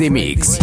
de Mix.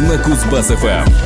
На Кузбасс-ФМ.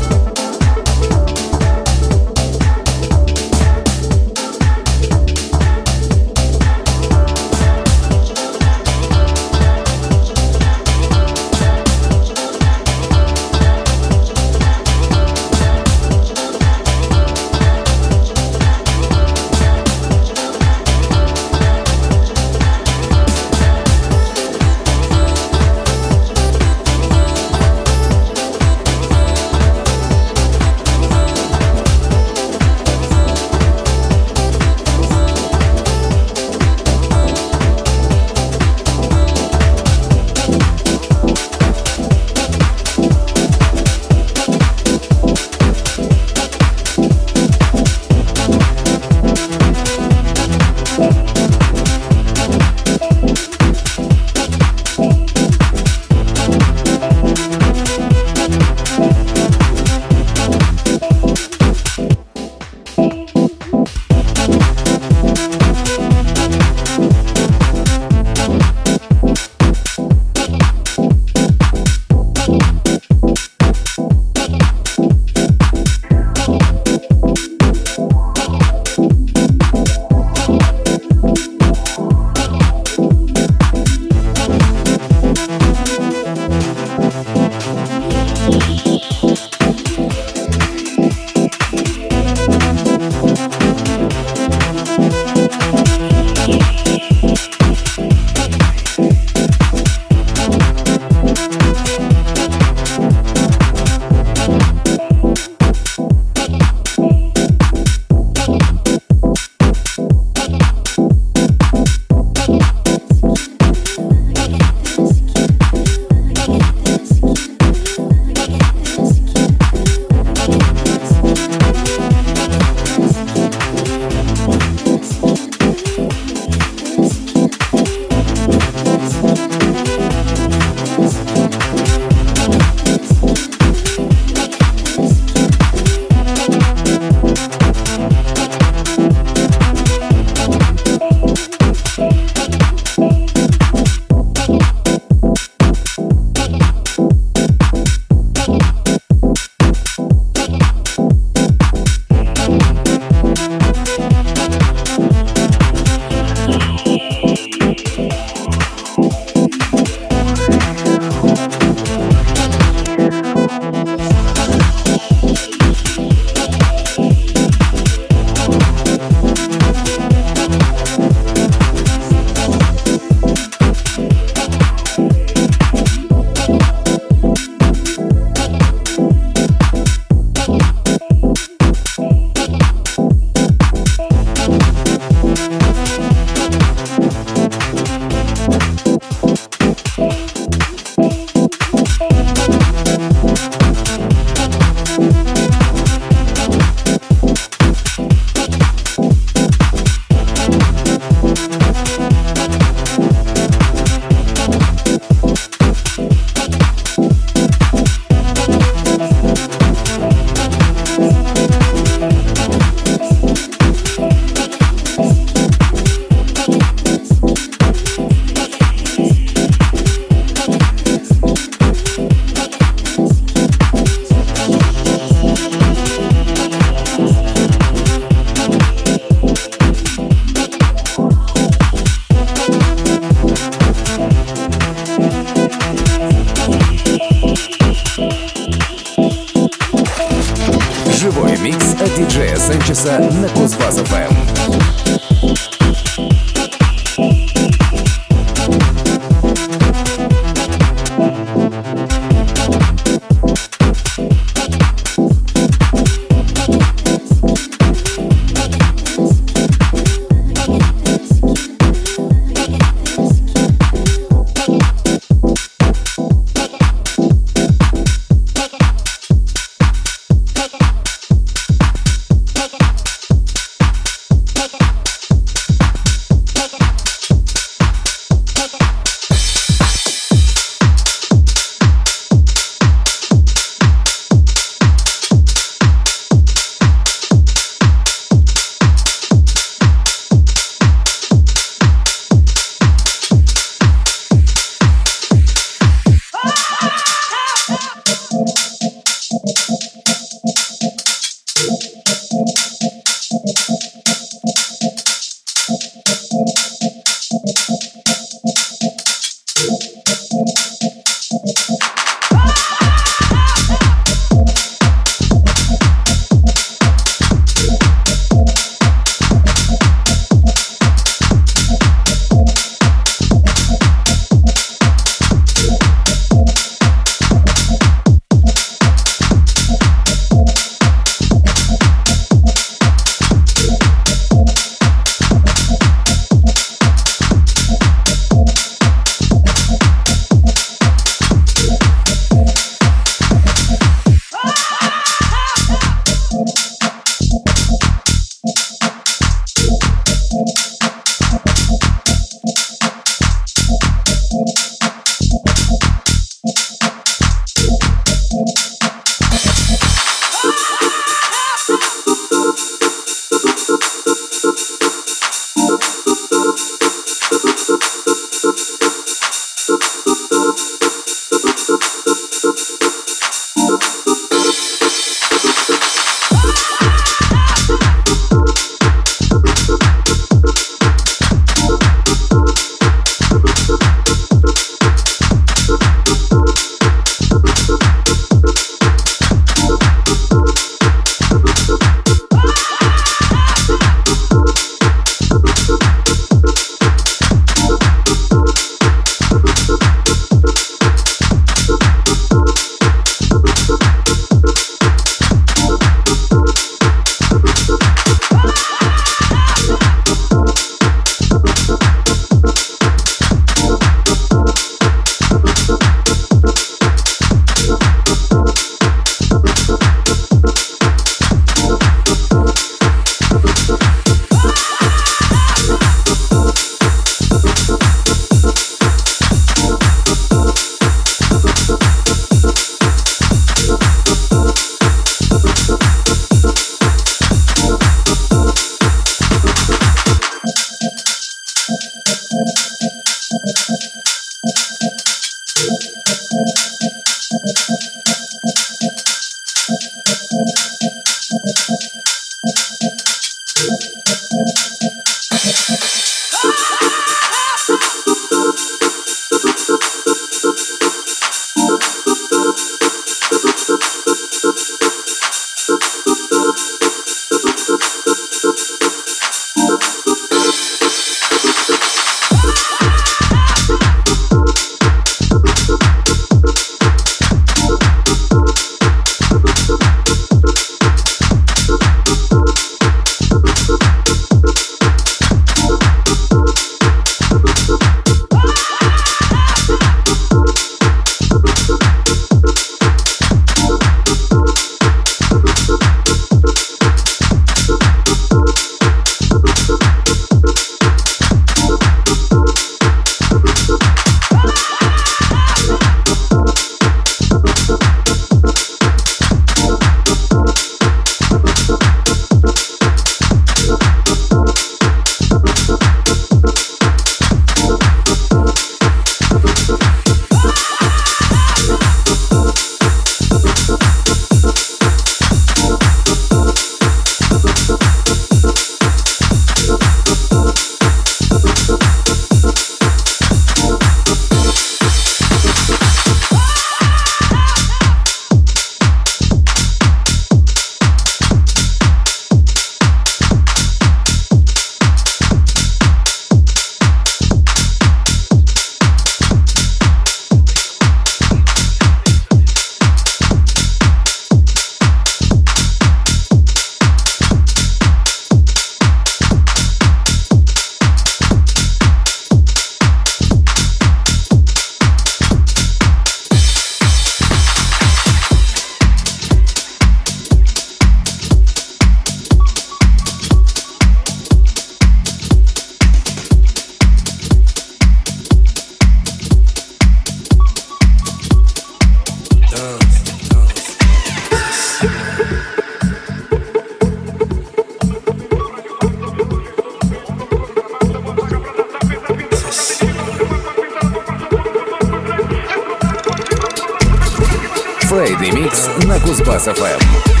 «Медный микс» на Кузбасс-ФМ.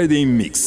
Friday Mix.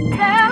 Bye.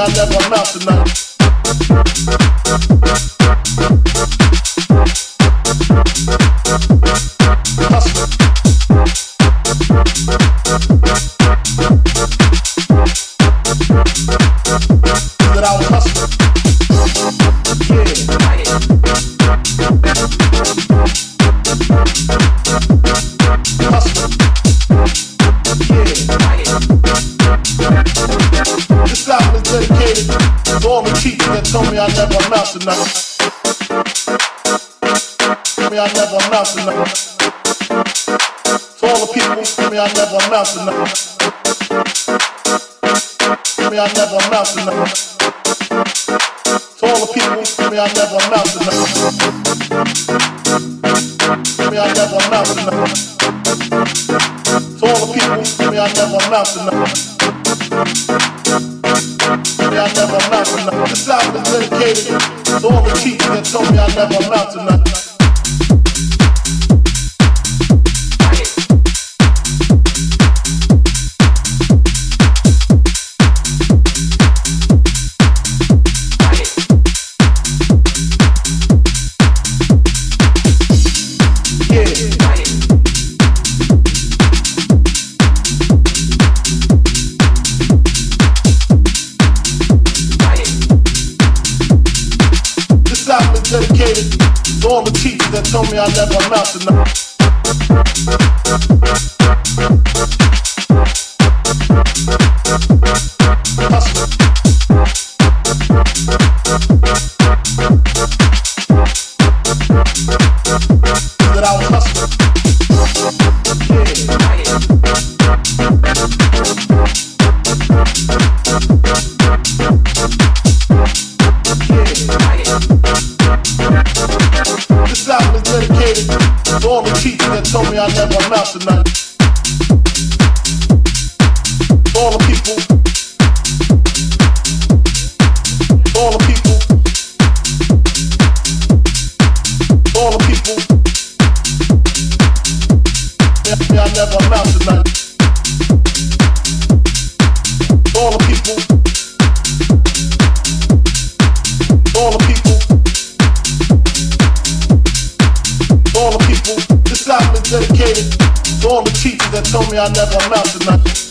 I never amount to nothing. To nothing. Me, I never to nothing. To all the people, me, I never amount to. Me, I never to nothing. To all the people, me, I never amount to. Me, I never to nothing. To all the people, me, I never amount to told me I never amount I never amount to nothing. All the people, I never amount to nothing.